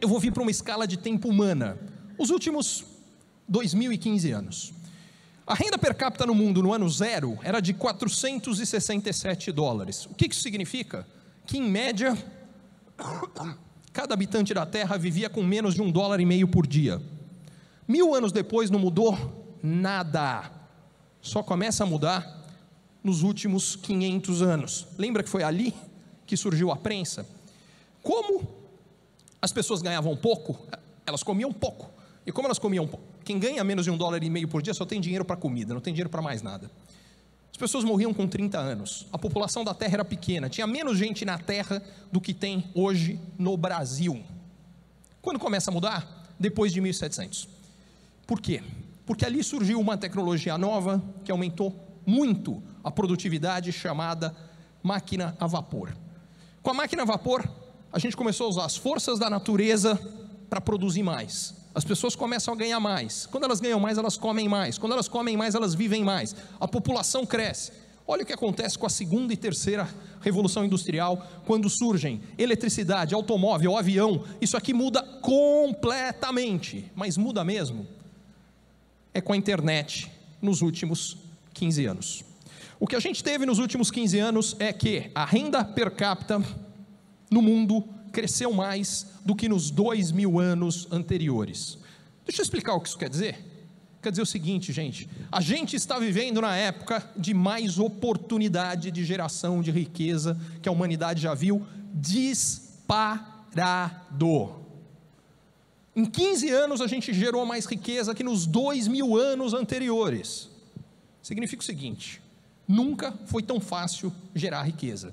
eu vou vir para uma escala de tempo humana, os últimos 2015 anos. A renda per capita no mundo no ano zero era de 467 dólares. O que isso significa? Que em média, cada habitante da Terra vivia com menos de um dólar e meio por dia. Mil anos depois não mudou nada. Só começa a mudar nos últimos 500 anos. Lembra que foi ali que surgiu a prensa? Como as pessoas ganhavam pouco, elas comiam pouco. E como elas comiam pouco? Quem ganha menos de um dólar e meio por dia só tem dinheiro para comida, não tem dinheiro para mais nada. As pessoas morriam com 30 anos. A população da Terra era pequena. Tinha menos gente na Terra do que tem hoje no Brasil. Quando começa a mudar? Depois de 1700. Por quê? Porque ali surgiu uma tecnologia nova que aumentou muito a produtividade chamada máquina a vapor. Com a máquina a vapor, a gente começou a usar as forças da natureza para produzir mais. As pessoas começam a ganhar mais. Quando elas ganham mais, elas comem mais. Quando elas comem mais, elas vivem mais. A população cresce. Olha o que acontece com a segunda e terceira revolução industrial, quando surgem eletricidade, automóvel, avião. Isso aqui muda completamente. Mas muda mesmo? É com a internet nos últimos 15 anos. O que a gente teve nos últimos 15 anos é que a renda per capita no mundo cresceu mais do que nos dois mil anos anteriores. Deixa eu explicar o que isso quer dizer. Quer dizer o seguinte, gente: a gente está vivendo na época de mais oportunidade de geração de riqueza que a humanidade já viu disparado. Em 15 anos a gente gerou mais riqueza que nos dois mil anos anteriores. Significa o seguinte: nunca foi tão fácil gerar riqueza.